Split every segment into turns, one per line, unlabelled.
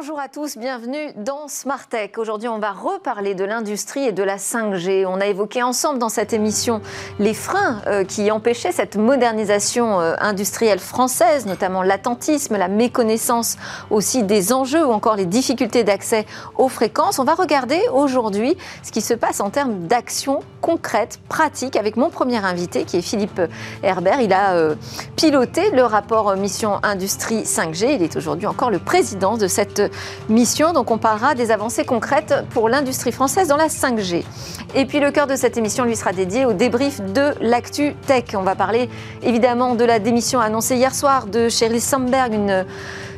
Bonjour à tous, bienvenue dans Smart Tech. Aujourd'hui, on va reparler de l'industrie et de la 5G. On a évoqué ensemble dans cette émission les freins euh, qui empêchaient cette modernisation euh, industrielle française, notamment l'attentisme, la méconnaissance aussi des enjeux ou encore les difficultés d'accès aux fréquences. On va regarder aujourd'hui ce qui se passe en termes d'actions concrètes, pratiques, avec mon premier invité qui est Philippe Herbert. Il a euh, piloté le rapport Mission Industrie 5G. Il est aujourd'hui encore le président de cette mission. Donc on parlera des avancées concrètes pour l'industrie française dans la 5G. Et puis le cœur de cette émission lui sera dédié au débrief de l'actu tech. On va parler évidemment de la démission annoncée hier soir de Sheryl Sandberg, une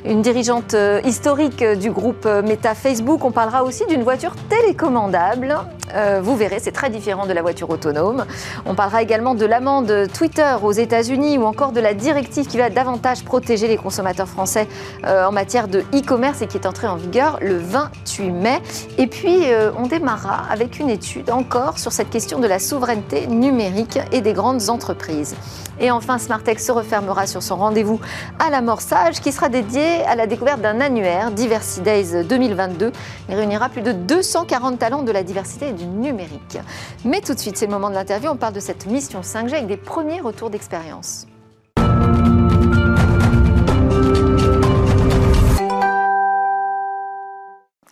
une dirigeante euh, historique du groupe euh, Meta Facebook. On parlera aussi d'une voiture télécommandable. Euh, vous verrez, c'est très différent de la voiture autonome. On parlera également de l'amende Twitter aux États-Unis ou encore de la directive qui va davantage protéger les consommateurs français en matière de e-commerce et qui est entrée en vigueur le 28 mai. Et puis, on démarrera avec une étude encore sur cette question de la souveraineté numérique et des grandes entreprises. Et enfin, Smartech se refermera sur son rendez-vous à l'amorçage qui sera dédié à la découverte d'un annuaire, Diversity Days 2022. Il réunira plus de 240 talents de la diversité et du numérique. Mais tout de suite, c'est le moment de l'interview. On parle de cette mission 5G avec des premiers retours d'expérience.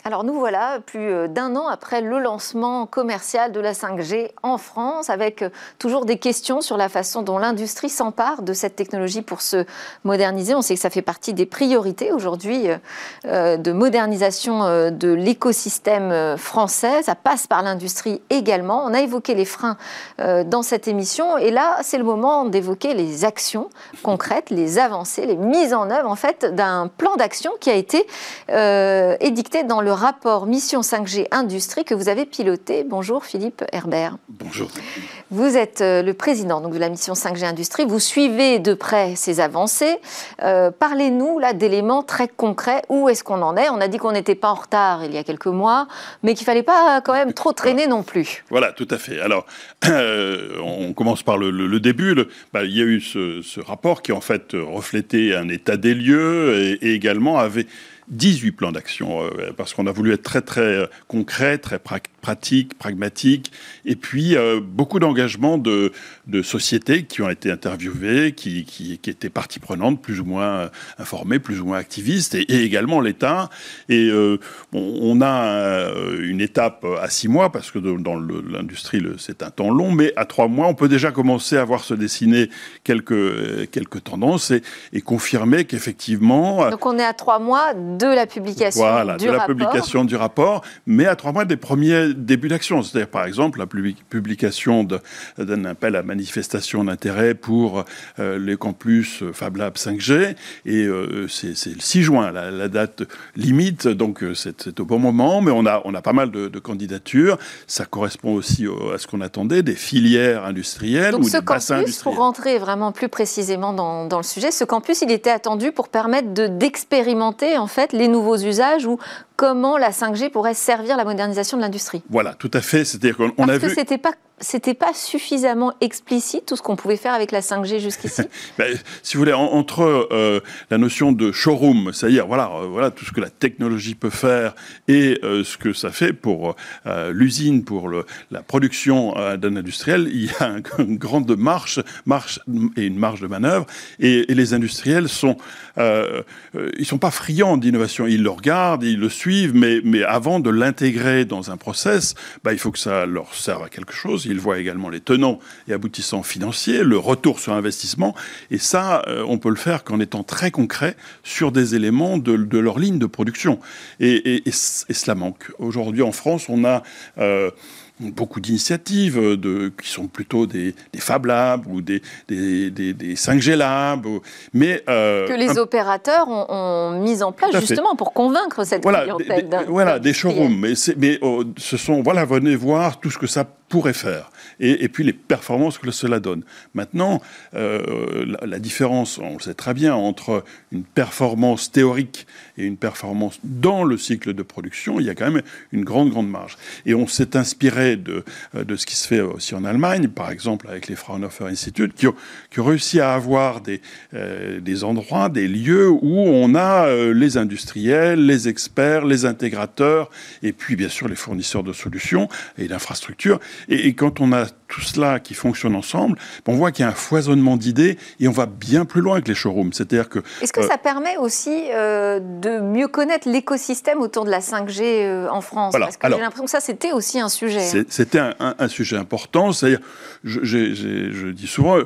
Alors nous voilà plus euh, d'un an après le lancement commercial de la 5G en France, avec euh, toujours des questions sur la façon dont l'industrie s'empare de cette technologie pour se moderniser. On sait que ça fait partie des priorités aujourd'hui euh, de modernisation de l'écosystème français. Ça passe par l'industrie également. On a évoqué les freins dans cette émission et là c'est le moment d'évoquer les actions concrètes, les avancées, les mises en œuvre en fait d'un plan d'action qui a été édicté dans le rapport Mission 5G Industrie que vous avez piloté. Bonjour Philippe Herbert.
Bonjour.
Vous êtes euh, le président donc, de la mission 5G Industrie. Vous suivez de près ces avancées. Euh, parlez-nous là d'éléments très concrets. Où est-ce qu'on en est? On a dit qu'on n'était pas en retard il y a quelques mois, mais qu'il fallait pas quand même trop traîner non plus.
Voilà, tout à fait. Alors, euh, on commence par le, début. Bah, il y a eu ce, rapport qui en fait reflétait un état des lieux et, et également avait 18 plans d'action, euh, parce qu'on a voulu être très très euh, concret, très pratique, pragmatique, et puis euh, beaucoup d'engagement de, sociétés qui ont été interviewées, qui, qui, étaient partie prenante, plus ou moins informées, plus ou moins activistes, et, également l'État. Et on, a une étape à six mois, parce que dans l'industrie c'est un temps long, mais à trois mois, on peut déjà commencer à voir se dessiner quelques, quelques tendances et confirmer qu'effectivement...
Donc on est à trois mois de la publication
voilà,
du
de la publication du rapport, mais à trois mois des premiers débuts d'action. C'est-à-dire, par exemple, la publication d'un appel à manifestation d'intérêt pour euh, les campus Fab Lab 5G, et euh, c'est le 6 juin, la, date limite, donc euh, c'est au bon moment, mais on a, on a pas mal de, candidatures. Ça correspond aussi à ce qu'on attendait, des filières industrielles
donc
ou des bassins
campus, Pour rentrer vraiment plus précisément dans, dans le sujet, ce campus, il était attendu pour permettre d'expérimenter en fait les nouveaux usages ou comment la 5G pourrait servir la modernisation de l'industrie.
Voilà, tout à fait.
C'est-à-dire qu'on a vu. Parce que c'était pas c'était pas suffisamment explicite tout ce qu'on pouvait faire avec la 5G jusqu'ici
ben, Si vous voulez, entre euh, la notion de showroom, c'est-à-dire voilà, euh, voilà tout ce que la technologie peut faire et euh, ce que ça fait pour l'usine, pour le, la production d'un industriel, il y a une grande marche, marche et une marge de manœuvre. Et, et les industriels sont, ils sont pas friands d'innovation. Ils le regardent, ils le suivent, mais, avant de l'intégrer dans un process, ben, il faut que ça leur serve à quelque chose il voit également les tenants et aboutissants financiers, le retour sur investissement. Et ça, euh, on peut le faire qu'en étant très concret sur des éléments de, leur ligne de production. Et, cela manque. Aujourd'hui, en France, on a... Euh, beaucoup d'initiatives de, qui sont plutôt des, Fab Labs ou des, des, 5G Labs. Mais,
euh, que les opérateurs ont, mis en place justement pour convaincre cette
voilà,
clientèle.
Des, voilà, des showrooms. Mais, mais oh, ce sont, voilà, venez voir tout ce que ça pourrait faire, et, puis les performances que cela donne. Maintenant, euh, la, différence, on le sait très bien, entre une performance théorique et une performance dans le cycle de production, il y a quand même une grande, grande marge. Et on s'est inspiré de, euh, de ce qui se fait aussi en Allemagne, par exemple avec les Fraunhofer Institute, qui ont, qui réussi à avoir des, euh, des endroits, des lieux où on a les industriels, les experts, les intégrateurs, et puis bien sûr les fournisseurs de solutions et d'infrastructures et, quand on a tout cela qui fonctionne ensemble, on voit qu'il y a un foisonnement d'idées et on va bien plus loin que les showrooms.
C'est-à-dire que. Est-ce que euh, ça permet aussi euh, de mieux connaître l'écosystème autour de la 5G euh, en France? Parce que j'ai l'impression que ça, c'était aussi un sujet.
Hein. C'était un, sujet important. C'est-à-dire, je, je, dis souvent.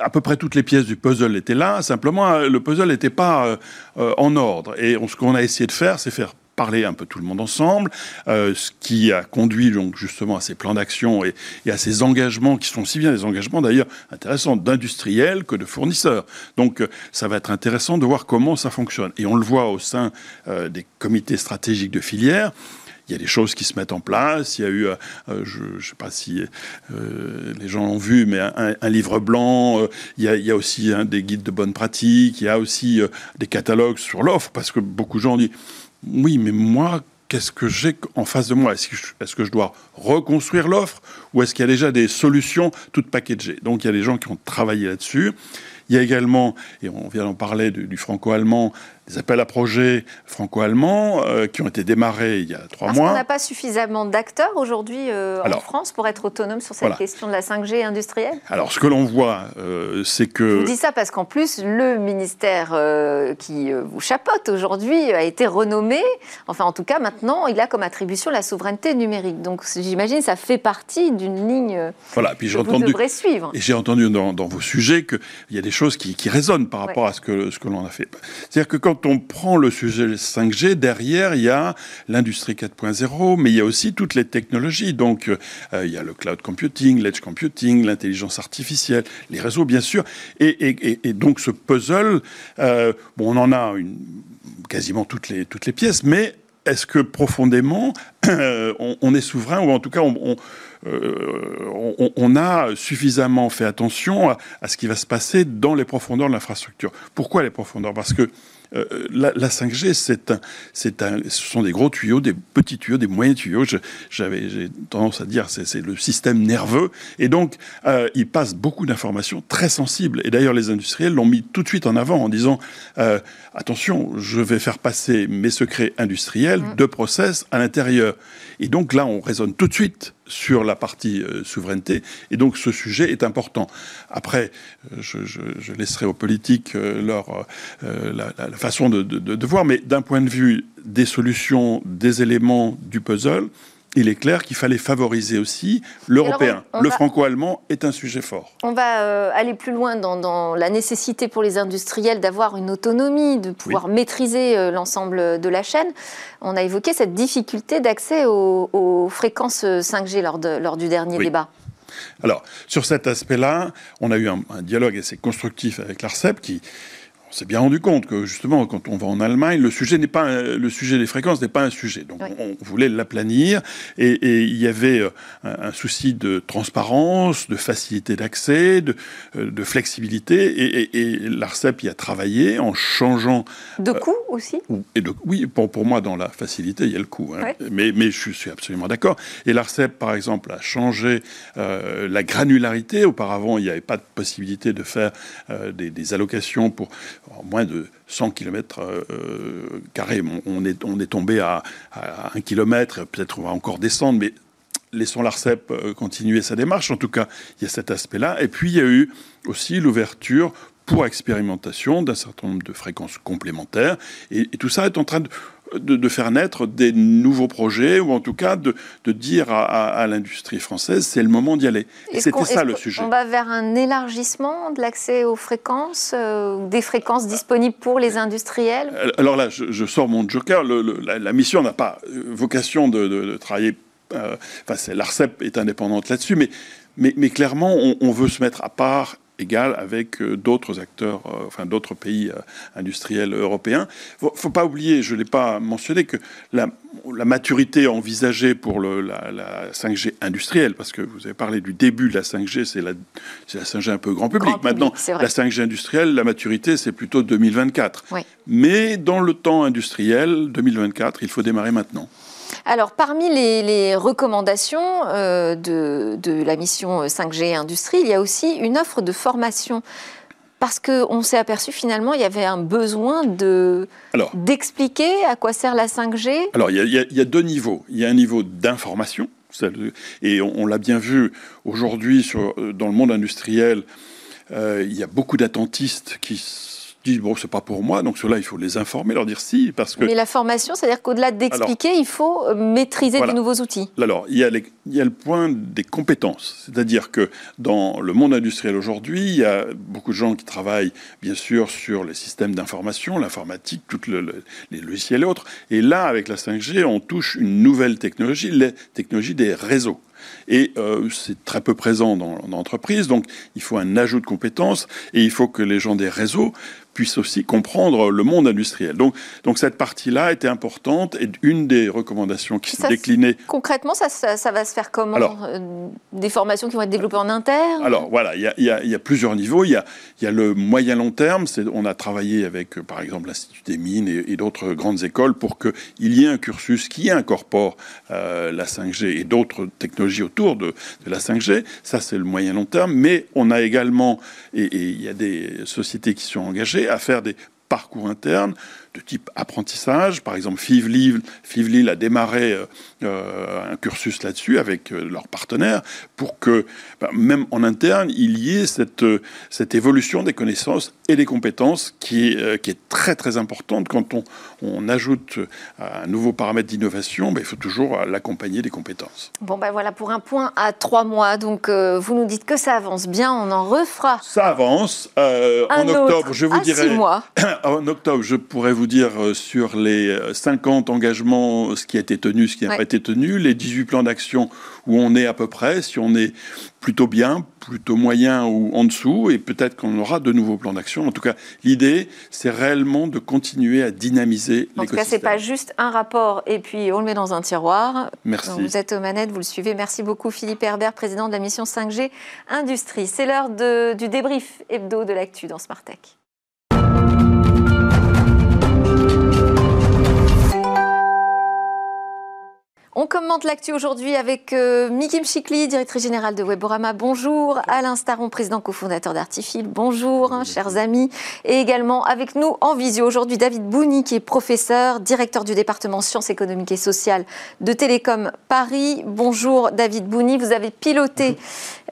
à peu près toutes les pièces du puzzle étaient là, simplement le puzzle n'était pas en ordre. Et ce qu'on a essayé de faire, c'est faire parler un peu tout le monde ensemble, euh, ce qui a conduit donc justement à ces plans d'action et, à ces engagements qui sont aussi bien des engagements d'ailleurs intéressants d'industriels que de fournisseurs. Donc euh, ça va être intéressant de voir comment ça fonctionne. Et on le voit au sein euh, des comités stratégiques de filière il y a des choses qui se mettent en place. Il y a eu, je ne sais pas si les gens l'ont vu, mais un, livre blanc. il, y a, aussi des guides de bonne pratique. Il y a aussi des catalogues sur l'offre, parce que beaucoup de gens disent oui, mais moi, qu'est-ce que j'ai en face de moi? Est-ce que, je, dois reconstruire l'offre ou est-ce qu'il y a déjà des solutions toutes packagées? Donc il y a des gens qui ont travaillé là-dessus. Il y a également, et on vient d'en parler, du franco-allemand, des appels à projets franco-allemands euh, qui ont été démarrés il y a trois mois.
On n'a pas suffisamment d'acteurs aujourd'hui euh, en France pour être autonome sur cette question de la 5G industrielle?
Alors, ce que l'on voit, euh, c'est que...
Je vous dis ça parce qu'en plus, le ministère qui vous chapeaute aujourd'hui a été renommé. Enfin, en tout cas, maintenant, il a comme attribution la souveraineté numérique. Donc, j'imagine ça fait partie d'une ligne voilà, puis que vous devrez suivre.
Et j'ai entendu dans, vos sujets qu'il y a des choses qui, résonnent par rapport à ce que, ce que l'on a fait. C'est-à-dire que quand quand on prend le sujet 5G, derrière, il y a l'industrie 4.0, mais il y a aussi toutes les technologies. Donc, euh, il y a le cloud computing, l'edge computing, l'intelligence artificielle, les réseaux, bien sûr. Et, donc, ce puzzle, euh, bon, on en a quasiment toutes les, pièces, mais est-ce que profondément, on, est souverain, ou en tout cas, on, on, a suffisamment fait attention à, à, ce qui va se passer dans les profondeurs de l'infrastructure? Pourquoi les profondeurs? Parce que euh, la, 5G, c'est un, c'est un, ce sont des gros tuyaux, des petits tuyaux, des moyens tuyaux. j'avais, j'ai tendance à dire c'est, c'est le système nerveux. Et donc, euh, il passe beaucoup d'informations très sensibles. Et d'ailleurs, les industriels l'ont mis tout de suite en avant en disant euh, attention, je vais faire passer mes secrets industriels mmh. de process à l'intérieur. Et donc là, on raisonne tout de suite sur la partie euh, souveraineté. Et donc ce sujet est important. Après, euh, je, laisserai aux politiques euh, leur, la, façon de, de voir, mais d'un point de vue des solutions, des éléments du puzzle, il est clair qu'il fallait favoriser aussi l'européen. Le franco-allemand est un sujet fort.
On va euh, aller plus loin dans, la nécessité pour les industriels d'avoir une autonomie, de pouvoir maîtriser euh, l'ensemble de la chaîne. On a évoqué cette difficulté d'accès aux, fréquences 5G lors, lors du dernier débat.
Alors, sur cet aspect-là, on a eu un, un dialogue assez constructif avec l'ARCEP qui, on s'est bien rendu compte que justement, quand on va en Allemagne, le sujet n'est pas le sujet des fréquences n'est pas un sujet. Donc, on voulait l'aplanir et, il y avait euh, un, souci de transparence, de facilité d'accès, de, euh, flexibilité. Et, l'Arcep y a travaillé en changeant.
De coût aussi?
Et de, oui, pour, pour moi, dans la facilité, il y a le coût. Hein. Mais, mais je suis absolument d'accord. Et l'Arcep, par exemple, a changé euh, la granularité. Auparavant, il n'y avait pas de possibilité de faire des, des allocations pour moins de 100 km euh, carrés. On est, on est tombé à, à 1 km, peut-être on va encore descendre, mais laissons l'ARCEP euh, continuer sa démarche. En tout cas, il y a cet aspect-là. Et puis, il y a eu aussi l'ouverture pour expérimentation d'un certain nombre de fréquences complémentaires. et, tout ça est en train de de, faire naître des nouveaux projets, ou en tout cas de, dire à, l'industrie française, c'est le moment d'y aller. C'était ça le sujet.
On va vers un élargissement de l'accès aux fréquences, euh, des fréquences disponibles pour les industriels?
Euh, Alors là, je, sors mon joker. la, mission n'a pas euh, vocation de, travailler. enfin, l'ARCEP est indépendante là-dessus, mais, mais, clairement, on, veut se mettre à part égale avec d'autres acteurs, enfin d'autres pays industriels européens. Faut, faut pas oublier, je l'ai pas mentionné, que la, la maturité envisagée pour le, la, la, 5G industrielle, parce que vous avez parlé du début de la 5G, c'est la, la 5G un peu grand public.
Grand
Maintenant,
public,
la 5G industrielle, la maturité, c'est plutôt 2024.
Oui.
Mais dans le temps industriel, 2024, il faut démarrer maintenant.
Alors, parmi les, les recommandations euh, de, de, la mission 5G Industrie, il y a aussi une offre de formation. Parce qu'on s'est aperçu finalement, il y avait un besoin d'expliquer à quoi sert la 5G.
Alors, il y, a, il y a deux niveaux. Il y a un niveau d'information, et on, on l'a bien vu aujourd'hui dans le monde industriel, euh, il y a beaucoup d'attentistes qui disent bon c'est pas pour moi donc ceux-là il faut les informer leur dire si parce que
mais la formation c'est à dire qu'au-delà d'expliquer il faut maîtriser voilà. de nouveaux outils.
Alors il y a les, il y a le point des compétences. C'est-à-dire que dans le monde industriel aujourd'hui il y a beaucoup de gens qui travaillent bien sûr sur les systèmes d'information l'informatique toutes le, le, les logiciels et autres. Et là avec la 5G on touche une nouvelle technologie les technologies des réseaux et euh, c'est très peu présent dans, dans l'entreprise. Donc, il faut un ajout de compétences et il faut que les gens des réseaux puissent aussi comprendre le monde industriel. Donc, donc cette partie-là était importante et une des recommandations qui s'est déclinée.
Concrètement, ça, ça, ça, va se faire comment alors, euh, Des formations qui vont être développées en interne?
Alors voilà, il y, y, y, a plusieurs niveaux. Il y a, y a, le moyen long terme. On a travaillé avec, par exemple, l'Institut des mines et, et d'autres grandes écoles pour qu'il y ait un cursus qui incorpore euh, la 5G et d'autres technologies autour de, de, la 5G. Ça, c'est le moyen long terme. Mais on a également, et il y a des sociétés qui sont engagées, à faire des parcours internes de type apprentissage. Par exemple, Fivlil, Fivlil a démarré euh, un cursus là-dessus avec euh, leurs partenaires pour que, ben, même en interne, il y ait cette, cette évolution des connaissances et des compétences qui, euh, qui est très très importante. Quand on, on ajoute un nouveau paramètre d'innovation, ben, il faut toujours l'accompagner des compétences.
Bon, ben voilà pour un point à trois mois. Donc, euh, vous nous dites que ça avance bien, on en refera.
Ça avance. Euh, en octobre, je vous dirai.
Six mois.
en octobre, je pourrais vous dire sur les 50 engagements ce qui a été tenu, ce qui n'a ouais. pas été tenu, les 18 plans d'action où on est à peu près, si on est plutôt bien, plutôt moyen ou en dessous, et peut-être qu'on aura de nouveaux plans d'action. En tout cas, l'idée, c'est réellement de continuer à dynamiser
En tout cas, c'est pas juste un rapport et puis on le met dans un tiroir.
Merci.
Donc, vous êtes aux manettes, vous le suivez. Merci beaucoup Philippe Herbert, président de la mission 5G Industrie. C'est l'heure du débrief hebdo de l'actu dans Smartech. On commente l'actu aujourd'hui avec euh, Mikim Chikli, directrice générale de Weborama. Bonjour. Alain Staron, président cofondateur d'Artifil. Bonjour, hein, chers amis. Et également avec nous en visio aujourd'hui David Bouni, qui est professeur, directeur du département sciences économiques et sociales de Télécom Paris. Bonjour David Bouni. Vous avez piloté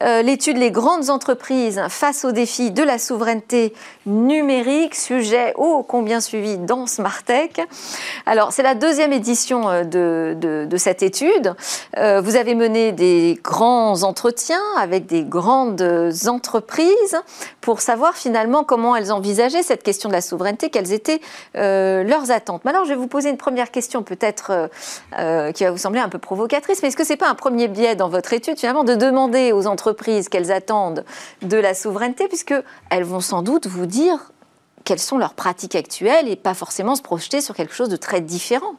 euh, l'étude Les grandes entreprises face aux défis de la souveraineté numérique, sujet ô combien suivi dans Smartech. Alors, c'est la deuxième édition de, de, de cette étude. Euh, vous avez mené des grands entretiens avec des grandes entreprises pour savoir finalement comment elles envisageaient cette question de la souveraineté, quelles étaient euh, leurs attentes. Mais alors, je vais vous poser une première question peut-être euh, qui va vous sembler un peu provocatrice, mais est-ce que c'est pas un premier biais dans votre étude finalement de demander aux entreprises qu'elles attendent de la souveraineté, puisque elles vont sans doute vous dire quelles sont leurs pratiques actuelles et pas forcément se projeter sur quelque chose de très différent?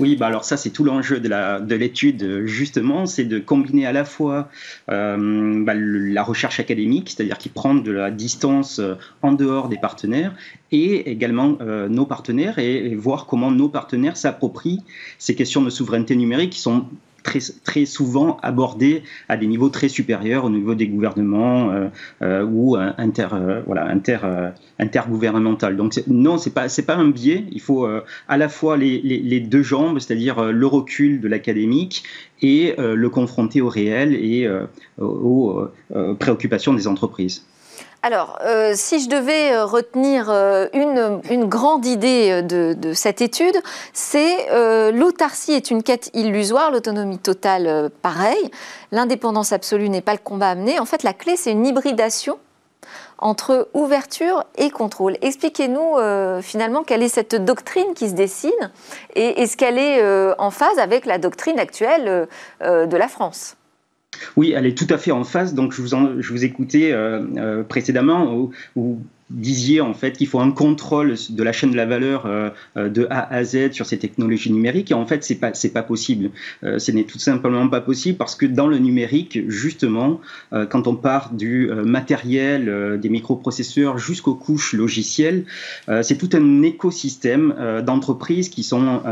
Oui, bah alors ça c'est tout l'enjeu de l'étude de justement, c'est de combiner à la fois euh, bah, la recherche académique, c'est-à-dire qui prend de la distance euh, en dehors des partenaires, et également euh, nos partenaires, et, et, voir comment nos partenaires s'approprient ces questions de souveraineté numérique qui sont Très, souvent abordées à des niveaux très supérieurs au niveau des gouvernements euh, euh, ou inter, euh, voilà, inter, intergouvernemental. Donc non, c'est pas pas un biais. Il faut à la fois les deux jambes, c'est-à-dire le recul de l'académique et le confronter au réel et aux préoccupations des entreprises.
Alors, euh, si je devais retenir euh, une, grande idée de, cette étude, c'est euh, l'autarcie est une quête illusoire, l'autonomie totale, euh, pareil. L'indépendance absolue n'est pas le combat à. En fait, la clé, c'est une hybridation entre ouverture et contrôle. Expliquez-nous euh, finalement quelle est cette doctrine qui se dessine et est-ce qu'elle est en phase avec la doctrine actuelle de la France
Oui, elle est tout à fait en phase. Donc, je vous, je vous écoutais précédemment où, disiez en fait qu'il faut un contrôle de la chaîne de la valeur euh, euh, de A à Z sur ces technologies numériques. Et en fait c'est pas c'est pas possible. Euh, ce n'est tout simplement pas possible parce que dans le numérique justement quand on part du matériel des microprocesseurs jusqu'aux couches logicielles c'est tout un écosystème d'entreprises qui sont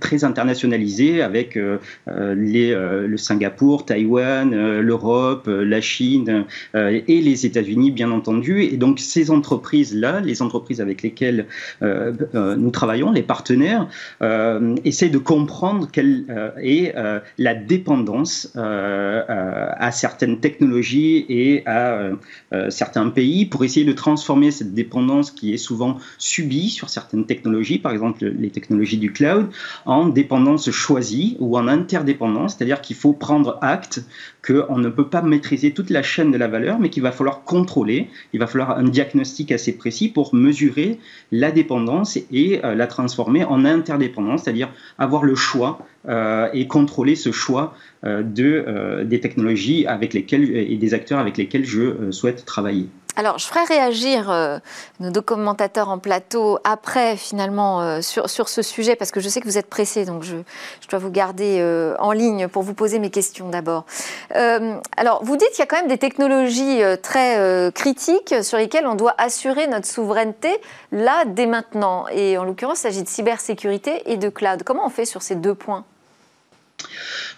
très internationalisées avec les le Singapour Taïwan l'Europe la Chine et les États-Unis bien entendu. Et donc donc ces entreprises-là, les entreprises avec lesquelles euh, euh, nous travaillons, les partenaires, euh, essaient de comprendre quelle est la dépendance à certaines technologies et à certains pays pour essayer de transformer cette dépendance qui est souvent subie sur certaines technologies, par exemple les technologies du cloud, en dépendance choisie ou en interdépendance, c'est-à-dire qu'il faut prendre acte qu'on ne peut pas maîtriser toute la chaîne de la valeur, mais qu'il va falloir contrôler, il va falloir un diagnostic assez précis pour mesurer la dépendance et euh, la transformer en interdépendance, c'est-à-dire avoir le choix euh, et contrôler ce choix euh, de, des technologies avec lesquelles, et des acteurs avec lesquels je souhaite travailler.
Alors, je ferai réagir euh, nos deux commentateurs en plateau après, finalement, euh, sur, ce sujet, parce que je sais que vous êtes pressés, donc je, je dois vous garder euh, en ligne pour vous poser mes questions d'abord. alors, vous dites qu'il y a quand même des technologies très critiques sur lesquelles on doit assurer notre souveraineté là, dès maintenant. Et en l'occurrence, il s'agit de cybersécurité et de cloud. Comment on fait sur ces deux points?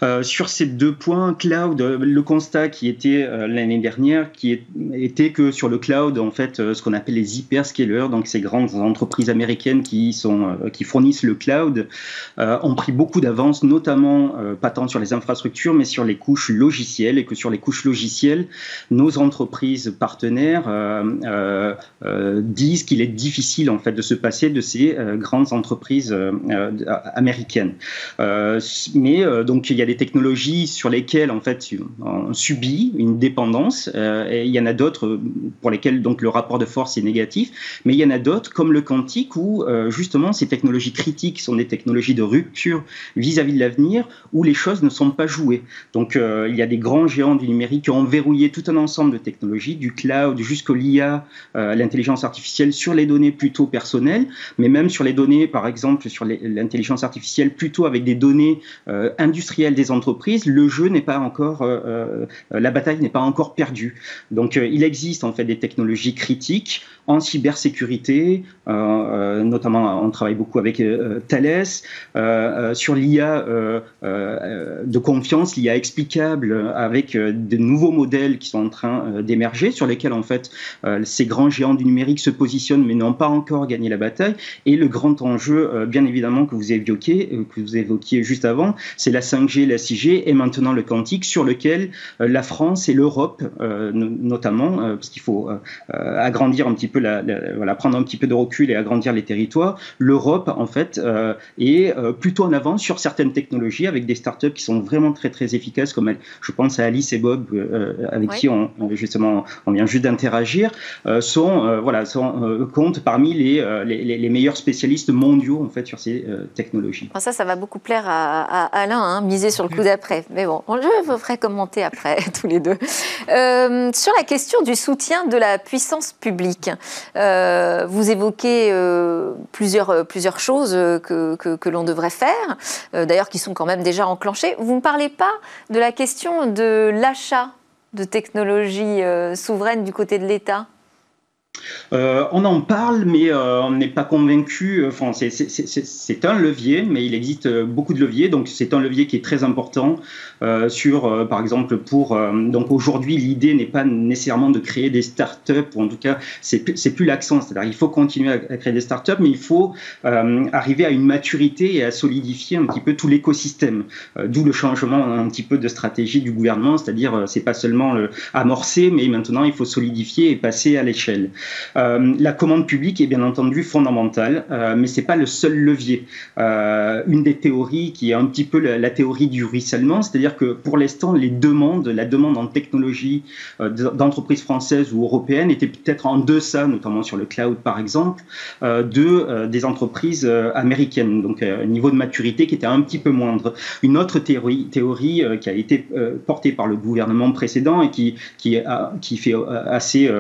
Euh, sur ces deux points, cloud, euh, le constat qui était euh, l'année dernière, qui était que sur le cloud, en fait, ce qu'on appelle les hyperscalers, donc ces grandes entreprises américaines qui, sont, qui fournissent le cloud, ont pris beaucoup d'avance, notamment pas tant sur les infrastructures, mais sur les couches logicielles, et que sur les couches logicielles, nos entreprises partenaires disent qu'il est difficile en fait de se passer de ces grandes entreprises américaines. mais donc il y a des technologies sur lesquelles en fait on subit une dépendance euh, et il y en a d'autres euh, pour lesquelles donc le rapport de force est négatif mais il y en a d'autres comme le quantique où euh, justement ces technologies critiques sont des technologies de rupture vis-à-vis de l'avenir où les choses ne sont pas jouées. Donc il y a des grands géants du numérique qui ont verrouillé tout un ensemble de technologies du cloud jusqu'au l'IA l'intelligence artificielle sur les données plutôt personnelles mais même sur les données par exemple sur l'intelligence artificielle plutôt avec des données industrielles des entreprises, le jeu n'est pas encore, euh, euh, la bataille n'est pas encore perdue. Donc euh, il existe en fait des technologies critiques en cybersécurité, notamment on travaille beaucoup avec Thales, sur l'IA de confiance, l'IA explicable avec de nouveaux modèles qui sont en train d'émerger, sur lesquels en fait ces grands géants du numérique se positionnent mais n'ont pas encore gagné la bataille. Et le grand enjeu, bien évidemment, que vous évoquiez, que vous évoquiez juste avant, c'est la 5G, la 6G et maintenant le quantique sur lequel euh, la France et l'Europe euh, notamment, euh, parce qu'il faut agrandir un petit peu, la, voilà, prendre un petit peu de recul et agrandir les territoires, l'Europe en fait est plutôt en avance sur certaines technologies avec des startups qui sont vraiment très très efficaces comme je pense à Alice et Bob avec qui on, justement on vient juste d'interagir, sont voilà sont comptent parmi les, les, les, meilleurs spécialistes mondiaux en fait sur ces technologies.
ça, ça va beaucoup plaire à, Alain, hein, miser sur le coup d'après. Mais bon, je vous commenter après, tous les deux. Euh, sur la question du soutien de la puissance publique, euh, vous évoquez euh, plusieurs, choses que, que, l'on devrait faire, d'ailleurs qui sont quand même déjà enclenchées. Vous ne parlez pas de la question de l'achat de technologies souveraines du côté de l'État?
Euh, on en parle, mais euh, on n'est pas convaincu. Enfin, c'est un levier, mais il existe beaucoup de leviers. Donc, c'est un levier qui est très important sur, par exemple, pour. donc, aujourd'hui, l'idée n'est pas nécessairement de créer des startups, ou en tout cas, c'est plus, l'accent. C'est-à-dire, il faut continuer à, créer des startups, mais il faut arriver à une maturité et à solidifier un petit peu tout l'écosystème. D'où le changement un petit peu de stratégie du gouvernement, c'est-à-dire, c'est pas seulement le amorcer, mais maintenant, il faut solidifier et passer à l'échelle. la commande publique est bien entendu fondamentale, mais c'est pas le seul levier. une des théories qui est un petit peu la, théorie du ruissellement, c'est-à-dire que pour l'instant, les demandes, la demande en technologie d'entreprises françaises ou européennes était peut-être en deçà, notamment sur le cloud par exemple, de des entreprises américaines. Donc un niveau de maturité qui était un petit peu moindre. Une autre théorie, théorie qui a été portée par le gouvernement précédent et qui, qui, qui fait assez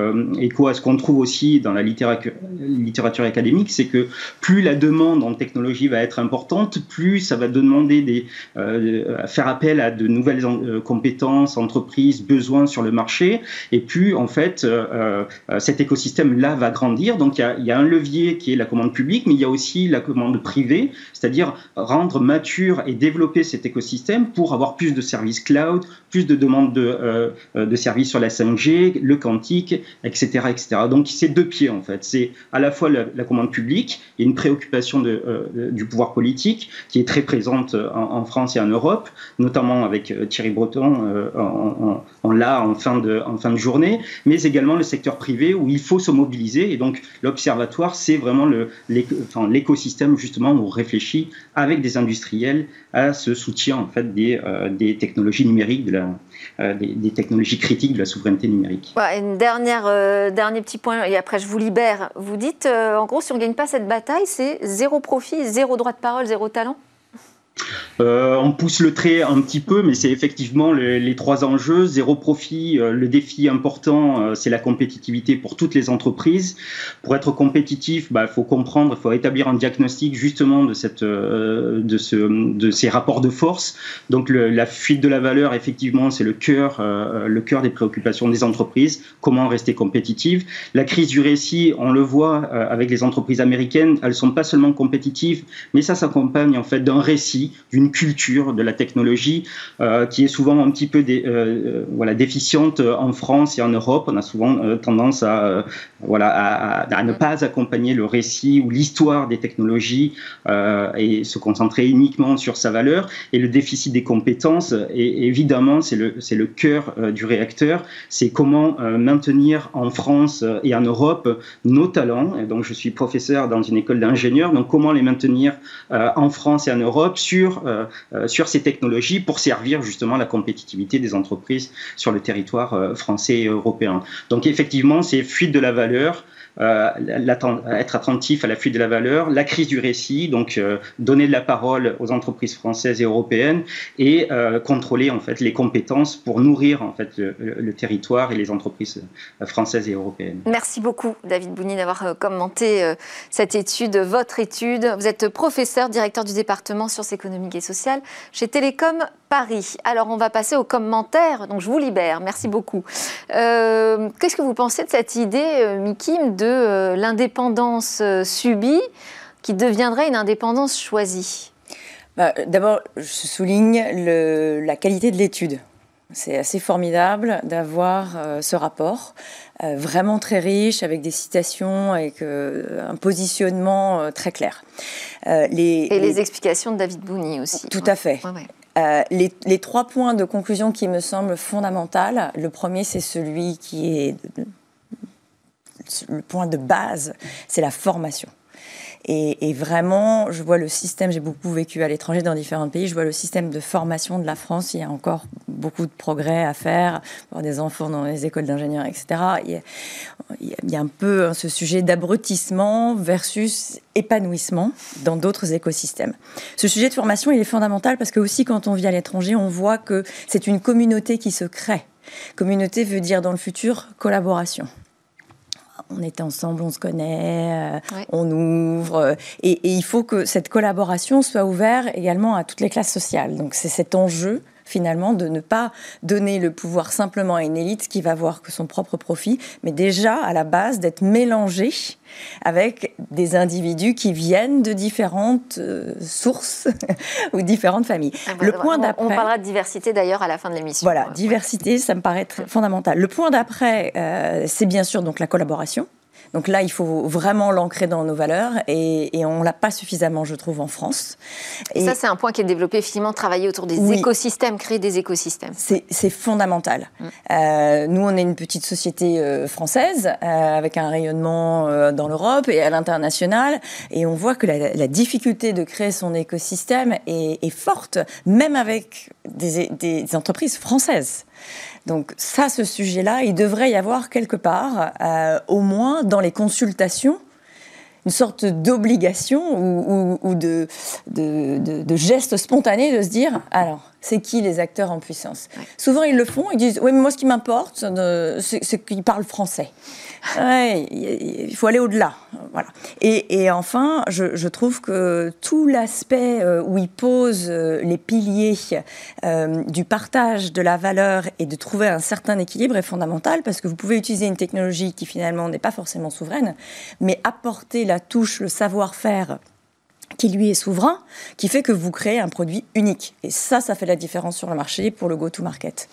écho à ce qu'on trouve aussi dans la littérature, littérature académique, c'est que plus la demande en technologie va être importante, plus ça va demander des, euh, faire appel à de nouvelles euh, compétences, entreprises, besoins sur le marché, et plus en fait euh, cet écosystème-là va grandir. Donc il y, a, un levier qui est la commande publique, mais il y a aussi la commande privée, c'est-à-dire rendre mature et développer cet écosystème pour avoir plus de services cloud, plus de demandes de, services sur la 5G, le quantique, etc. etc. Donc c'est deux pieds en fait. C'est à la fois la, commande publique et une préoccupation du pouvoir politique qui est très présente en, France et en Europe, notamment avec euh, Thierry Breton euh, en, en, fin, de, journée, mais également le secteur privé où il faut se mobiliser. Et donc l'observatoire, c'est vraiment l'écosystème justement où on réfléchit avec des industriels à ce soutien en fait des, euh, technologies numériques, de la, des, technologies critiques de la souveraineté numérique.
une dernière, dernier petit point et après je vous libère. Vous dites, en gros, si on ne gagne pas cette bataille, c'est zéro profit, zéro droit de parole, zéro talent?
Euh, on pousse le trait un petit peu, mais c'est effectivement les, trois enjeux. Zéro profit, euh, le défi important, euh, c'est la compétitivité pour toutes les entreprises. Pour être compétitif, il bah, faut comprendre, il faut établir un diagnostic justement de, cette, de, ce, de ces rapports de force. Donc la fuite de la valeur, effectivement, c'est le cœur, le cœur des préoccupations des entreprises. Comment rester compétitive? La crise du récit, on le voit avec les entreprises américaines, elles sont pas seulement compétitives, mais ça s'accompagne en fait d'un récit d'une culture de la technologie euh, qui est souvent un petit peu euh, euh, voilà, déficiente en France et en Europe. On a souvent tendance à, voilà, à, ne pas accompagner le récit ou l'histoire des technologies et se concentrer uniquement sur sa valeur. Et le déficit des compétences, et évidemment, c'est le, le cœur du réacteur. C'est comment maintenir en France et en Europe nos talents. Et donc, je suis professeur dans une école d'ingénieurs. Donc, comment les maintenir en France et en Europe sur euh, euh, sur, ces technologies pour servir justement la compétitivité des entreprises sur le territoire euh, français et européen. Donc effectivement, c'est fuite de la valeur, être attentif à la fuite de la valeur, la crise du récit, donc euh, donner de la parole aux entreprises françaises et européennes et euh, contrôler en fait les compétences pour nourrir en fait le, territoire et les entreprises françaises et européennes.
Merci beaucoup David Bouni d'avoir commenté cette étude, votre étude. Vous êtes professeur, directeur du département sciences économiques et sociales chez Télécom Paris. Alors on va passer aux commentaires, donc je vous libère, merci beaucoup. Qu'est-ce que vous pensez de cette idée, Mikim, de euh, l'indépendance euh, subie qui deviendrait une indépendance choisie
bah, D'abord, je souligne la qualité de l'étude. C'est assez formidable d'avoir euh, ce rapport, vraiment très riche, avec des citations, avec un positionnement très clair.
Les, Et les, explications de David Bouni aussi.
Tout à fait. les, les, trois points de conclusion qui me semblent fondamentaux, le premier c'est celui qui est le point de base, c'est la formation. Et, vraiment, je vois le système, j'ai beaucoup vécu à l'étranger dans différents pays, je vois le système de formation de la France, il y a encore beaucoup de progrès à faire, pour des enfants dans les écoles d'ingénieurs, etc. Il y, a, un peu hein, ce sujet d'abrutissement versus épanouissement dans d'autres écosystèmes. Ce sujet de formation, il est fondamental parce que aussi quand on vit à l'étranger, on voit que c'est une communauté qui se crée. Communauté veut dire dans le futur collaboration on était ensemble, on se connaît, euh, on ouvre. Euh, et, il faut que cette collaboration soit ouverte également à toutes les classes sociales. Donc c'est cet enjeu finalement de ne pas donner le pouvoir simplement à une élite qui va voir que son propre profit, mais déjà à la base d'être mélangé avec des individus qui viennent de différentes euh, sources ou différentes familles.
Ah, le point d'après, on parlera de diversité d'ailleurs à la fin de l'émission.
Voilà, diversité, ça me paraît fondamental. Le point d'après, c'est bien sûr donc la collaboration Donc là, il faut vraiment l'ancrer dans nos valeurs et, on ne l'a pas suffisamment, je trouve, en France.
Et, ça, c'est un point qui est développé, effectivement, travailler autour des écosystèmes, créer des écosystèmes.
C'est fondamental. Mm. Euh, nous, on est une petite société euh, française euh, avec un rayonnement dans l'Europe et à l'international et on voit que la, difficulté de créer son écosystème est, forte, même avec des, des entreprises françaises. Donc ça, ce sujet-là, il devrait y avoir quelque part, euh, au moins dans les consultations, une sorte d'obligation ou, de, de, geste spontané de se dire, alors, c'est qui les acteurs en puissance? Souvent, ils le font, ils disent, oui, mais moi, ce qui m'importe, c'est qu'ils parlent français il faut aller au-delà. Voilà. Et, enfin, je, trouve que tout l'aspect euh, où il pose euh, les piliers euh, du partage de la valeur et de trouver un certain équilibre est fondamental parce que vous pouvez utiliser une technologie qui finalement n'est pas forcément souveraine, mais apporter la touche, le savoir-faire qui lui est souverain, qui fait que vous créez un produit unique. Et ça, ça fait la différence sur le marché pour le go-to-market.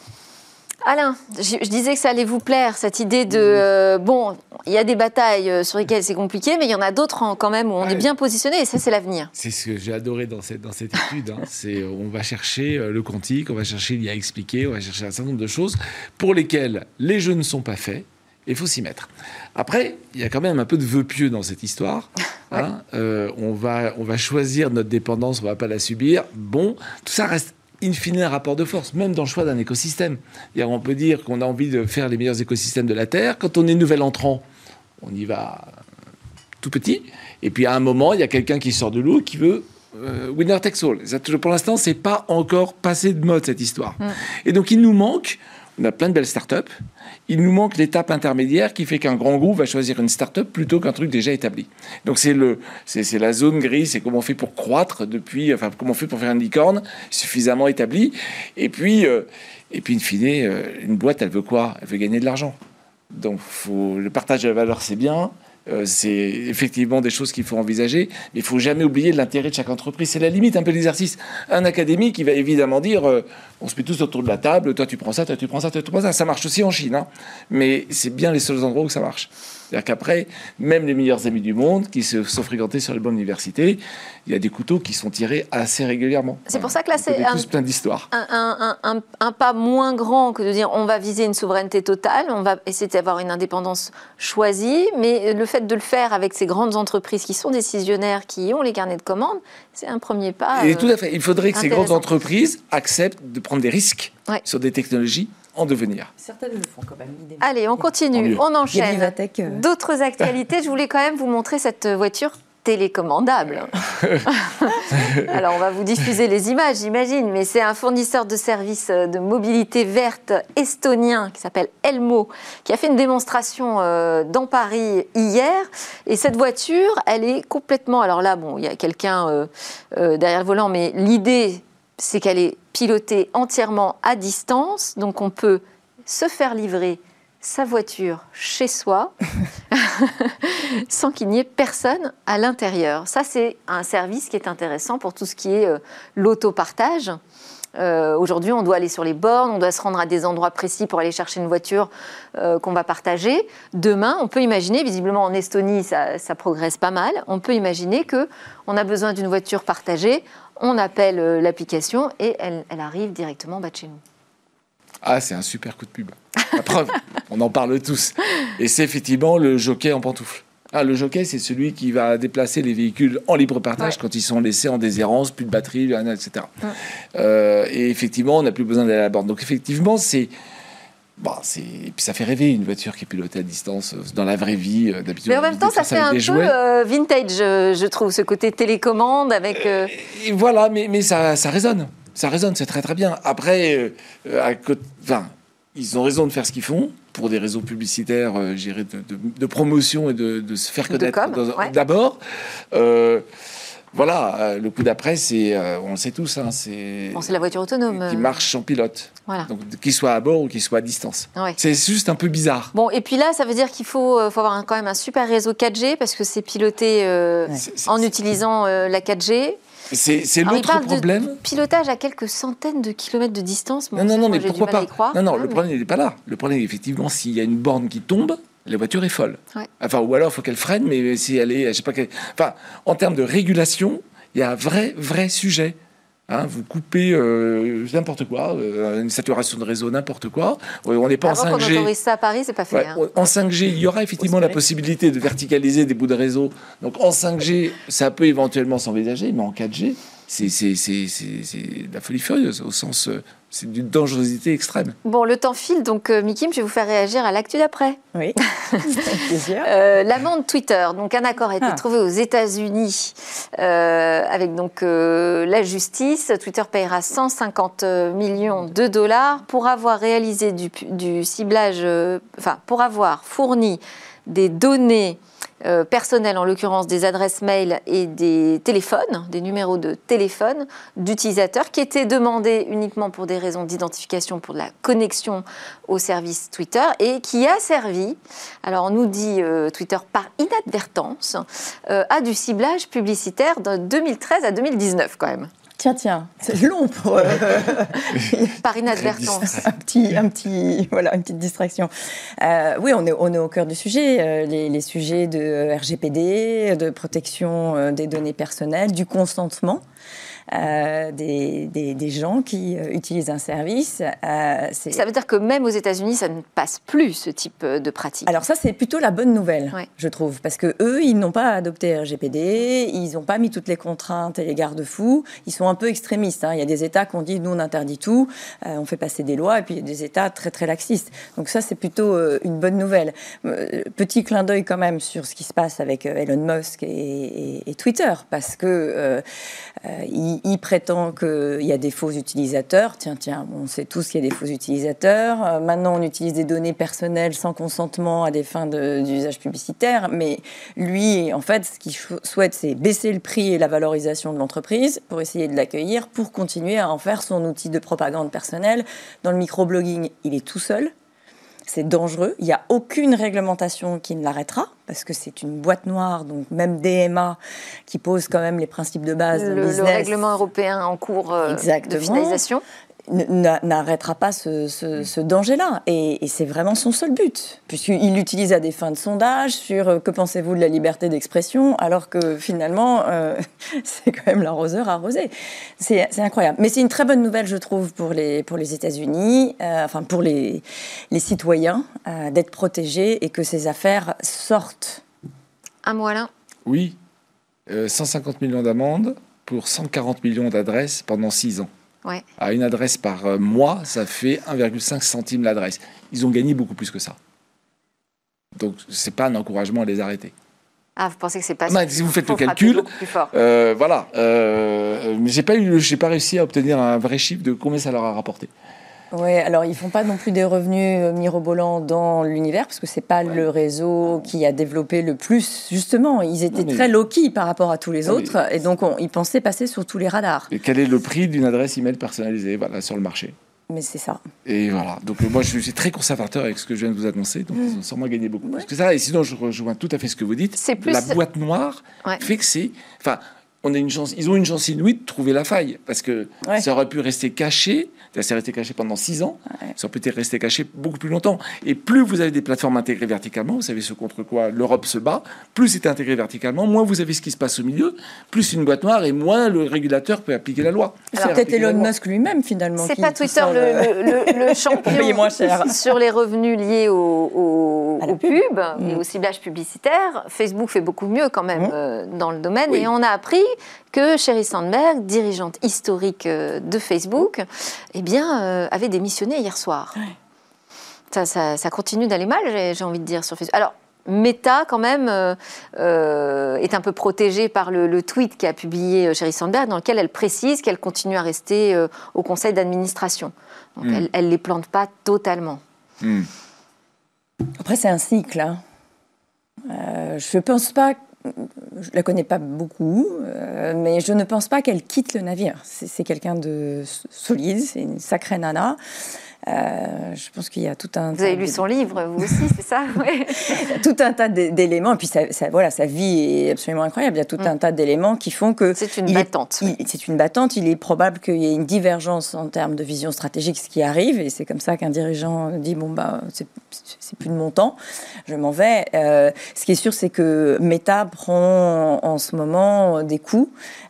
Alain, je, disais que ça allait vous plaire, cette idée de... Euh, bon, il y a des batailles euh, sur lesquelles c'est compliqué, mais il y en a d'autres quand même où on est bien positionné, et ça, c'est l'avenir.
C'est ce que j'ai adoré dans cette, dans cette étude. Hein. c'est euh, on va chercher le quantique, on va chercher l'IA expliqué, on va chercher un certain nombre de choses pour lesquelles les jeux ne sont pas faits, et il faut s'y mettre. Après, il y a quand même un peu de vœux pieux dans cette histoire. Hein. on, va, on va choisir notre dépendance, on ne va pas la subir. Bon, tout ça reste in fine un rapport de force, même dans le choix d'un écosystème. on peut dire qu'on a envie de faire les meilleurs écosystèmes de la Terre. Quand on est nouvel entrant, on y va tout petit. Et puis à un moment, il y a quelqu'un qui sort de l'eau qui veut euh, winner takes all. pour l'instant, c'est pas encore passé de mode cette histoire. Mm. Et donc il nous manque on a plein de belles startups. Il nous manque l'étape intermédiaire qui fait qu'un grand groupe va choisir une startup plutôt qu'un truc déjà établi. Donc c'est le, c'est, la zone grise, c'est comment on fait pour croître depuis, enfin comment on fait pour faire une licorne suffisamment établie. Et puis, euh, et puis in fine, euh, une boîte, elle veut quoi? Elle veut gagner de l'argent. Donc faut, le partage de la valeur, c'est bien. Euh, c'est effectivement des choses qu'il faut envisager, mais il faut jamais oublier l'intérêt de chaque entreprise. C'est la limite un peu l'exercice. Un académique, il va évidemment dire, euh, on se met tous autour de la table, toi tu prends ça, toi tu prends ça, toi tu prends ça. Ça marche aussi en Chine, hein. mais c'est bien les seuls endroits où ça marche. C'est-à-dire qu'après, même les meilleurs amis du monde qui se sont fréquentés sur les bonnes universités, il y a des couteaux qui sont tirés assez régulièrement.
C'est pour ça que là, c'est un,
plein d'histoires.
Un, un, un, pas moins grand que de dire on va viser une souveraineté totale, on va essayer d'avoir une indépendance choisie, mais le fait de le faire avec ces grandes entreprises qui sont décisionnaires, qui ont les carnets de commandes, c'est un premier pas.
Et tout à fait. Il faudrait que ces grandes entreprises acceptent de prendre des risques sur des technologies en devenir.
Certaines le font quand même. Allez, on continue, on enchaîne. Euh. D'autres actualités, je voulais quand même vous montrer cette voiture télécommandable. Alors, on va vous diffuser les images, j'imagine, mais c'est un fournisseur de services de mobilité verte estonien qui s'appelle Elmo, qui a fait une démonstration euh, dans Paris hier. Et cette voiture, elle est complètement. Alors là, bon, il y a quelqu'un euh, derrière le volant, mais l'idée, c'est qu'elle est pilotée entièrement à distance, donc on peut se faire livrer sa voiture chez soi sans qu'il n'y ait personne à l'intérieur. Ça, c'est un service qui est intéressant pour tout ce qui est euh, l'autopartage. Euh, Aujourd'hui, on doit aller sur les bornes, on doit se rendre à des endroits précis pour aller chercher une voiture euh, qu'on va partager. Demain, on peut imaginer, visiblement en Estonie, ça, ça progresse pas mal, on peut imaginer que on a besoin d'une voiture partagée on appelle euh, l'application et elle, arrive directement en bas de chez nous.
Ah, c'est un super coup de pub. La preuve, on en parle tous. Et c'est effectivement le jockey en pantoufle. Ah, le jockey, c'est celui qui va déplacer les véhicules en libre partage quand ils sont laissés en déshérence, plus de batterie, etc. Euh, et effectivement, on n'a plus besoin d'aller à la borne. Donc effectivement, c'est Bon, c'est... puis ça fait rêver une voiture qui est pilotée à distance euh, dans la vraie vie.
Euh, d'habitude, Mais en même temps, ça fait un peu euh, vintage, je trouve, ce côté télécommande avec.
Et voilà, mais, mais ça, ça résonne. Ça résonne, c'est très très bien. Après, à enfin, ils ont raison de faire ce qu'ils font pour des réseaux publicitaires, de, de, de, promotion et de, de se faire connaître d'abord voilà, euh, le coup d'après, c'est, euh, on le sait tous, hein, c'est.
c'est la voiture autonome.
Qui marche en pilote. Voilà. Donc, qu'il soit à bord ou qu'il soit à distance. C'est juste un peu bizarre.
Bon, et puis là, ça veut dire qu'il faut, euh, faut avoir quand même un super réseau 4G parce que c'est piloté en utilisant la 4G.
C'est l'autre problème.
De pilotage à quelques centaines de kilomètres de distance.
non, non, non, mais pourquoi pas Non, non, le problème n'est pas là. Le problème, effectivement, s'il y a une borne qui tombe, la voiture est folle. Enfin, ou alors il faut qu'elle freine, mais si elle est, je sais pas, enfin, en termes de régulation, il y a un vrai, vrai sujet. Hein, vous coupez euh, n'importe quoi, euh, une saturation de réseau, n'importe quoi.
On n'est pas Avant en 5G. Quand on autorise ça à Paris, c'est pas fait.
Hein. En 5G, il y aura effectivement la possibilité de verticaliser des bouts de réseau. Donc en 5G, ça peut éventuellement s'envisager, mais en 4G, c'est la folie furieuse au sens euh, c'est d'une dangerosité extrême.
Bon, le temps file, donc euh, Mikim, je vais vous faire réagir à l'actu d'après.
Oui, plaisir.
Euh, l'amende Twitter, donc un accord a été ah. trouvé aux États-Unis euh, avec donc la justice. Twitter payera 150 millions de dollars pour avoir réalisé du, du ciblage, enfin pour avoir fourni des données euh, personnels, en l'occurrence des adresses mail et des téléphones, des numéros de téléphone d'utilisateurs qui étaient demandés uniquement pour des raisons d'identification, pour la connexion au service Twitter et qui a servi, alors on nous dit euh, Twitter par inadvertance, euh, à du ciblage publicitaire de 2013 à 2019 quand même.
Tiens, tiens, c'est long pour. Euh,
Par inadvertance.
un petit, un petit, voilà, une petite distraction. Euh, oui, on est, on est au cœur du sujet. Euh, les, les, sujets de RGPD, de protection des données personnelles, du consentement. Euh, des, des, gens qui euh, utilisent un service.
Euh, ça veut dire que même aux États-Unis, ça ne passe plus ce type de pratique.
Alors ça, c'est plutôt la bonne nouvelle, je trouve, parce que eux, ils n'ont pas adopté RGPD, ils n'ont pas mis toutes les contraintes et les garde-fous. Ils sont un peu extrémistes. Hein. Il y a des États qui ont dit nous on interdit tout, on fait passer des lois, et puis il y a des États très très laxistes. Donc ça, c'est plutôt une bonne nouvelle. petit clin d'œil quand même sur ce qui se passe avec Elon Musk et, et Twitter, parce que il il, prétend qu'il y a des faux utilisateurs. Tiens, tiens, on sait tous qu'il y a des faux utilisateurs. Euh, maintenant, on utilise des données personnelles sans consentement à des fins d'usage publicitaire. Mais lui, en fait, ce qu'il souhaite, c'est baisser le prix et la valorisation de l'entreprise pour essayer de l'accueillir, pour continuer à en faire son outil de propagande personnelle. Dans le microblogging, il est tout seul c'est dangereux. Il n'y a aucune réglementation qui ne l'arrêtera, parce que c'est une boîte noire, donc même DMA, qui pose quand même les principes de base.
Le,
le
règlement européen en cours euh, de finalisation
n'arrêtera pas ce, danger-là. Et, c'est vraiment son seul but, puisqu'il l'utilise à des fins de sondage sur euh, que pensez-vous de la liberté d'expression, alors que finalement, euh, c'est quand même l'arroseur arrosé. C'est incroyable. Mais c'est une très bonne nouvelle, je trouve, pour les, pour les États-Unis, euh, enfin pour les, les citoyens, d'être protégés et que ces affaires sortent.
Un mot, Alain?
Oui. 150 millions d'amendes pour 140 millions d'adresses pendant 6 ans à une adresse par euh, mois, ça fait 1,5 centime l'adresse. Ils ont gagné beaucoup plus que ça. Donc, ce n'est pas un encouragement à les arrêter.
Ah, vous pensez que c'est pas
Si vous faites le calcul, euh, voilà. Euh, mais j'ai pas eu, j'ai pas réussi à obtenir un vrai chiffre de combien ça leur a rapporté.
Oui, alors ils font pas non plus des revenus euh, mirobolants dans l'univers, parce que c'est pas le réseau qui a développé le plus. Justement, ils étaient très low-key par rapport à tous les autres, et donc ils pensaient passer sur tous les radars.
Et quel est le prix d'une adresse email personnalisée voilà, sur le marché?
Mais c'est ça.
Et voilà. Donc euh, moi, je suis très conservateur avec ce que je viens de vous annoncer. Donc ils ont sûrement gagné beaucoup plus que ça. Et sinon, je rejoins tout à fait ce que vous dites. Plus... La boîte noire fait que c'est. Enfin, on a une chance. Ils ont une chance inouïe de trouver la faille parce que ça aurait pu rester caché c'est resté caché pendant six ans. Ça peut être resté caché beaucoup plus longtemps. Et plus vous avez des plateformes intégrées verticalement, vous savez ce contre quoi l'Europe se bat, plus c'est intégré verticalement, moins vous avez ce qui se passe au milieu, plus une boîte noire et moins le régulateur peut appliquer la loi.
Alors peut-être Elon Musk lui-même finalement.
C'est pas Twitter le, champion moins cher. sur les revenus liés au, pub, et mm. au ciblage publicitaire. Facebook fait beaucoup mieux quand même mm. euh, dans le domaine. Et on a appris que Sherry Sandberg, dirigeante historique euh, de Facebook, eh bien, euh, avait démissionné hier soir. Ça, continue d'aller mal, j'ai envie de dire, sur Facebook. Alors, Meta, quand même, euh, est un peu protégée par le, tweet qu'a publié Sherry Sandberg, dans lequel elle précise qu'elle continue à rester au conseil d'administration. Donc, hmm. elle ne les plante pas totalement. Hmm.
Après, c'est un cycle. Hein. je ne pense pas je la connais pas beaucoup, euh, mais je ne pense pas qu'elle quitte le navire. C'est quelqu'un de solide, c'est une sacrée nana. Je pense qu'il y a tout un.
Vous avez lu son livre, vous aussi, c'est ça
Tout un tas d'éléments. Et puis, ça, voilà, sa vie est absolument incroyable. Il y a tout mm. un tas d'éléments qui font que.
C'est une battante.
C'est une battante. Il est probable qu'il y ait une divergence en termes de vision stratégique, ce qui arrive. Et c'est comme ça qu'un dirigeant dit bon, bah, c'est plus de mon temps, je m'en vais. Euh, ce qui est sûr, c'est que Meta prend en ce moment des coups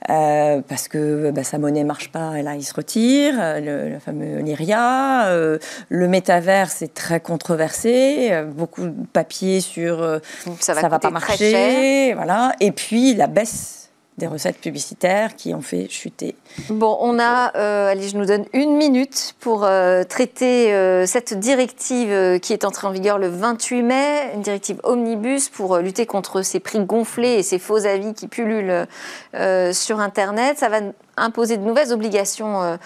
euh, parce que bah, sa monnaie marche pas, et là, il se retire. Le, fameux Lyria. Euh, le métavers, c'est très controversé. beaucoup de papiers sur
ça va, va pas marcher.
Voilà. Et puis, la baisse des recettes publicitaires qui ont fait chuter.
Bon, on a, euh, allez, je nous donne une minute pour euh, traiter euh, cette directive qui est entrée en vigueur le 28 mai, une directive omnibus pour lutter contre ces prix gonflés et ces faux avis qui pullulent sur Internet. Ça va imposer de nouvelles obligations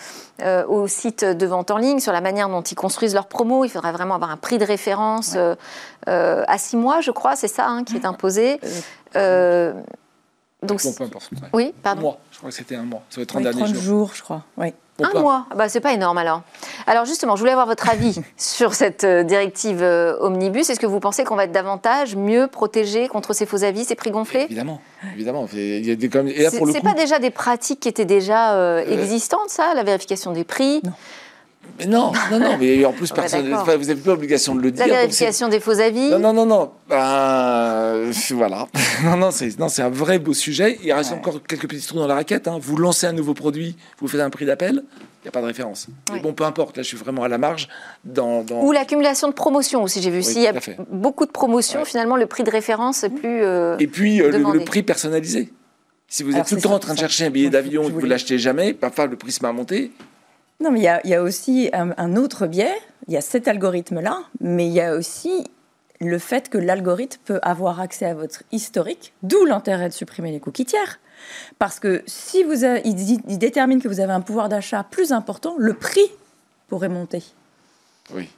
aux sites de vente en ligne sur la manière dont ils construisent leurs promos. Il faudrait vraiment avoir un prix de référence à six mois, je crois, c'est ça hein, qui est imposé.
Donc, bon, peu importe.
Oui, pardon.
Un mois, je crois que c'était un mois. Ça va être 30
derniers 30 jours. je crois. Oui.
un mois ah bah, C'est pas énorme alors. Alors justement, je voulais avoir votre avis sur cette euh, directive euh, Omnibus. Est-ce que vous pensez qu'on va être davantage mieux protégé contre ces faux avis, ces prix gonflés?
Évidemment, évidemment. Il y a
des, c'est, pas déjà des pratiques qui étaient déjà euh, existantes, ça, la vérification des prix?
Non.
Mais non, non, non, mais en plus, personne, vous n'avez plus l'obligation de le dire.
La vérification des faux avis
Non, non, non, non. Ben, voilà. non, non, c'est un vrai beau sujet. Il reste encore quelques petits trous dans la raquette. Hein. Vous lancez un nouveau produit, vous faites un prix d'appel, il n'y a pas de référence. Mais bon, peu importe, là je suis vraiment à la marge. Dans,
Ou l'accumulation de promotions aussi, j'ai vu. S'il y a beaucoup de promotions, finalement le prix de référence est plus. Euh,
Et puis euh, le, prix personnalisé. Si vous êtes tout le temps en train de chercher un billet d'avion et que vous ne l'achetez jamais, parfois le prix se met à monter,
non, mais il y, a, aussi un, autre biais. Il y a cet algorithme-là, mais il y a aussi le fait que l'algorithme peut avoir accès à votre historique, d'où l'intérêt de supprimer les cookies tiers. Parce que si vous il détermine que vous avez un pouvoir d'achat plus important, le prix pourrait monter.
Oui.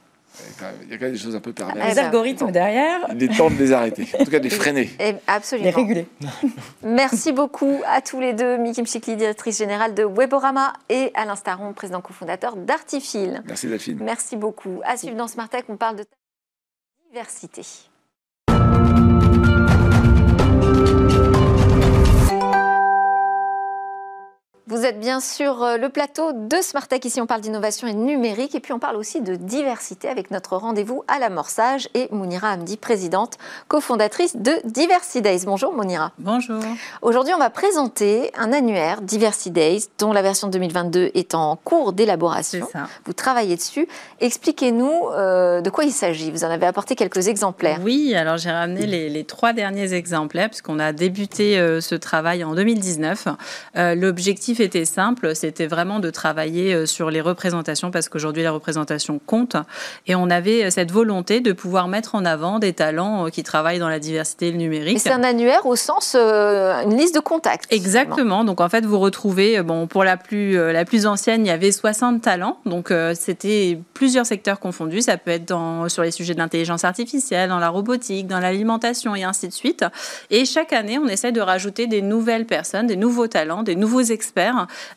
Il y a quand même des choses un peu perverses.
Les algorithmes derrière.
Il est temps de les arrêter. En tout cas, de les freiner.
Et absolument.
Les réguler.
Merci beaucoup à tous les deux. Miki Mchikli, directrice générale de Weborama, et Alain Staron, président cofondateur d'Artifil.
Merci Delphine.
Merci beaucoup. À suivre dans Smartech, on parle de diversité. Vous êtes bien sur euh, le plateau de Smartech. Ici, on parle d'innovation et numérique. Et puis, on parle aussi de diversité avec notre rendez-vous à l'amorçage. Et Mounira Hamdi, présidente, cofondatrice de Diversity Days. Bonjour, Mounira.
Bonjour.
Aujourd'hui, on va présenter un annuaire Diversity Days, dont la version 2022 est en cours d'élaboration. Vous travaillez dessus. Expliquez-nous euh, de quoi il s'agit. Vous en avez apporté quelques exemplaires.
Oui, alors j'ai ramené les, trois derniers exemplaires, puisqu'on a débuté euh, ce travail en 2019. L'objectif était simple, c'était vraiment de travailler euh, sur les représentations parce qu'aujourd'hui la représentation compte et on avait euh, cette volonté de pouvoir mettre en avant des talents euh, qui travaillent dans la diversité et le numérique.
C'est un annuaire au sens une liste de contacts.
Exactement. Donc en fait vous retrouvez bon pour la plus la plus ancienne il y avait 60 talents donc c'était plusieurs secteurs confondus. Ça peut être dans, sur les sujets de l'intelligence artificielle, dans la robotique, dans l'alimentation et ainsi de suite. Et chaque année on essaie de rajouter des nouvelles personnes, des nouveaux talents, des nouveaux experts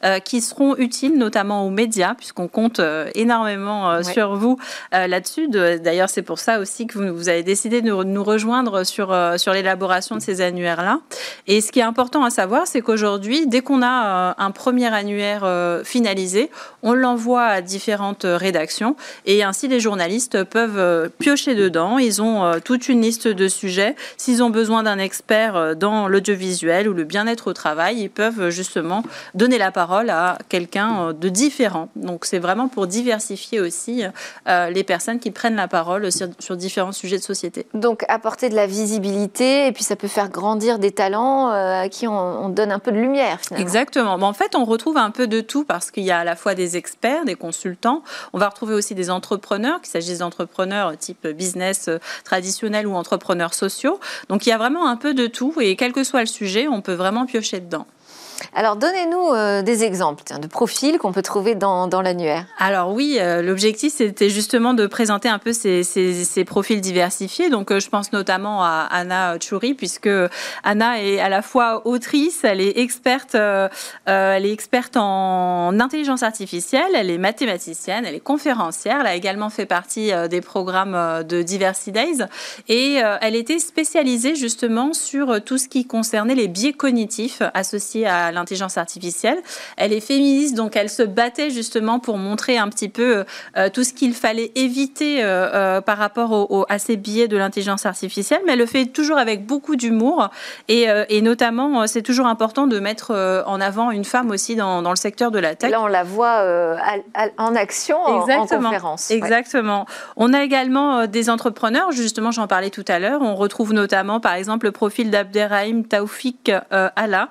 euh, qui seront utiles notamment aux médias, puisqu'on compte euh, énormément euh, sur vous là-dessus. D'ailleurs, c'est pour ça aussi que vous, avez décidé de nous rejoindre sur, sur l'élaboration de ces annuaires-là. Et ce qui est important à savoir, c'est qu'aujourd'hui, dès qu'on a un premier annuaire finalisé, on l'envoie à différentes rédactions et ainsi les journalistes peuvent piocher dedans. Ils ont toute une liste de sujets. S'ils ont besoin d'un expert dans l'audiovisuel ou le bien-être au travail, ils peuvent justement donner la parole à quelqu'un euh, de différent. Donc c'est vraiment pour diversifier aussi euh, les personnes qui prennent la parole sur, différents sujets de société.
Donc apporter de la visibilité et puis ça peut faire grandir des talents euh, à qui on, donne un peu de lumière finalement.
Exactement. en fait, on retrouve un peu de tout parce qu'il y a à la fois des experts, des consultants. On va retrouver aussi des entrepreneurs, qu'il s'agisse d'entrepreneurs type business traditionnel ou entrepreneurs sociaux. Donc il y a vraiment un peu de tout et quel que soit le sujet, on peut vraiment piocher dedans.
Alors, donnez-nous euh, des exemples de profils qu'on peut trouver dans, l'annuaire.
Alors oui, euh, l'objectif, c'était justement de présenter un peu ces, profils diversifiés. Donc, euh, je pense notamment à Anna Chouri, puisque Anna est à la fois autrice, elle est experte, elle est experte en intelligence artificielle, elle est mathématicienne, elle est conférencière, elle a également fait partie des programmes de Diversity Days, et elle était spécialisée justement sur tout ce qui concernait les biais cognitifs associés à l'intelligence artificielle. Elle est féministe, donc elle se battait justement pour montrer un petit peu euh, tout ce qu'il fallait éviter euh, euh, par rapport à ces biais de l'intelligence artificielle, mais elle le fait toujours avec beaucoup d'humour et, notamment, c'est toujours important de mettre en avant une femme aussi dans, le secteur de la tech.
Là, on la voit en action Exactement. en conférence.
Exactement. On a également des entrepreneurs, justement, j'en parlais tout à l'heure. On retrouve notamment, par exemple, le profil d'Abderrahim Taoufik Allah.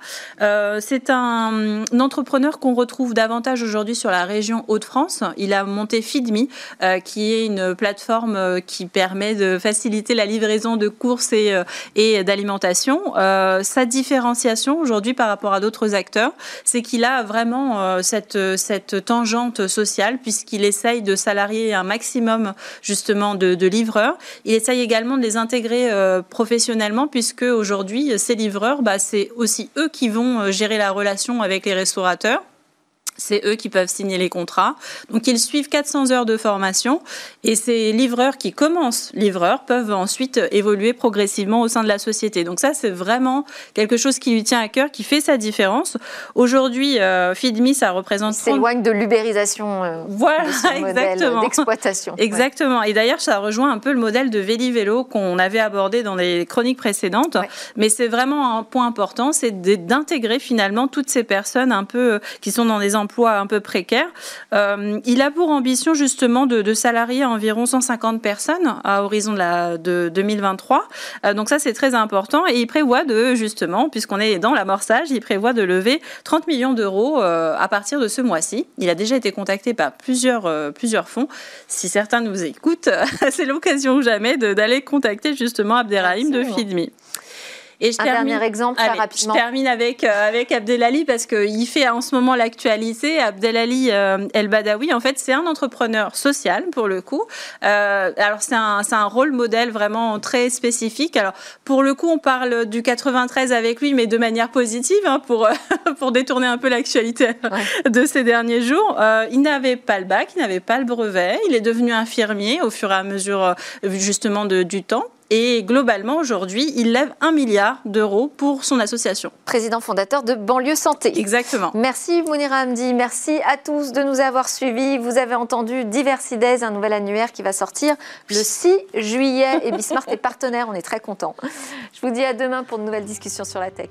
C'est un, entrepreneur qu'on retrouve davantage aujourd'hui sur la région Hauts-de-France. Il a monté Feedme, euh, qui est une plateforme euh, qui permet de faciliter la livraison de courses et, euh, d'alimentation. sa différenciation aujourd'hui par rapport à d'autres acteurs, c'est qu'il a vraiment cette, tangente sociale puisqu'il essaye de salarier un maximum justement de, de, livreurs. Il essaye également de les intégrer professionnellement puisque aujourd'hui ces livreurs, bah, c'est aussi eux qui vont gérer la relation avec les restaurateurs c'est eux qui peuvent signer les contrats. Donc ils suivent 400 heures de formation et ces livreurs qui commencent livreurs peuvent ensuite évoluer progressivement au sein de la société. Donc ça c'est vraiment quelque chose qui lui tient à cœur, qui fait sa différence. Aujourd'hui, euh, FeedMe ça représente...
s'éloigne de l'ubérisation euh,
voilà, exactement.
d'exploitation.
Exactement. Et d'ailleurs ça rejoint un peu le modèle de Véli-Vélo qu'on avait abordé dans les chroniques précédentes. Mais c'est vraiment un point important, c'est d'intégrer finalement toutes ces personnes un peu qui sont dans des emploi un peu précaire. Euh, il a pour ambition justement de, salarier environ 150 personnes à horizon de, la, de 2023. Euh, donc ça, c'est très important. Et il prévoit de, justement, puisqu'on est dans l'amorçage, il prévoit de lever 30 millions d'euros euh, à partir de ce mois-ci. Il a déjà été contacté par plusieurs, plusieurs fonds. Si certains nous écoutent, c'est l'occasion ou jamais d'aller contacter justement Abderrahim de Feedme.
Et je un termine, dernier exemple, très rapidement.
Je termine avec, euh, avec Abdelali parce qu'il fait en ce moment l'actualité. Abdelali euh, El Badawi, en fait, c'est un entrepreneur social pour le coup. Euh, alors, c'est un, un rôle modèle vraiment très spécifique. Alors, pour le coup, on parle du 93 avec lui, mais de manière positive hein, pour, pour détourner un peu l'actualité de ces derniers jours. il n'avait pas le bac, il n'avait pas le brevet. Il est devenu infirmier au fur et à mesure, justement, de, du temps. Et globalement, aujourd'hui, il lève un milliard d'euros pour son association.
Président fondateur de Banlieue Santé.
Exactement.
Merci Mounira Hamdi. Merci à tous de nous avoir suivis. Vous avez entendu Diversides, un nouvel annuaire qui va sortir le 6 juillet. Et Bismart est partenaire, on est très contents. Je vous dis à demain pour de nouvelles discussions sur la tech.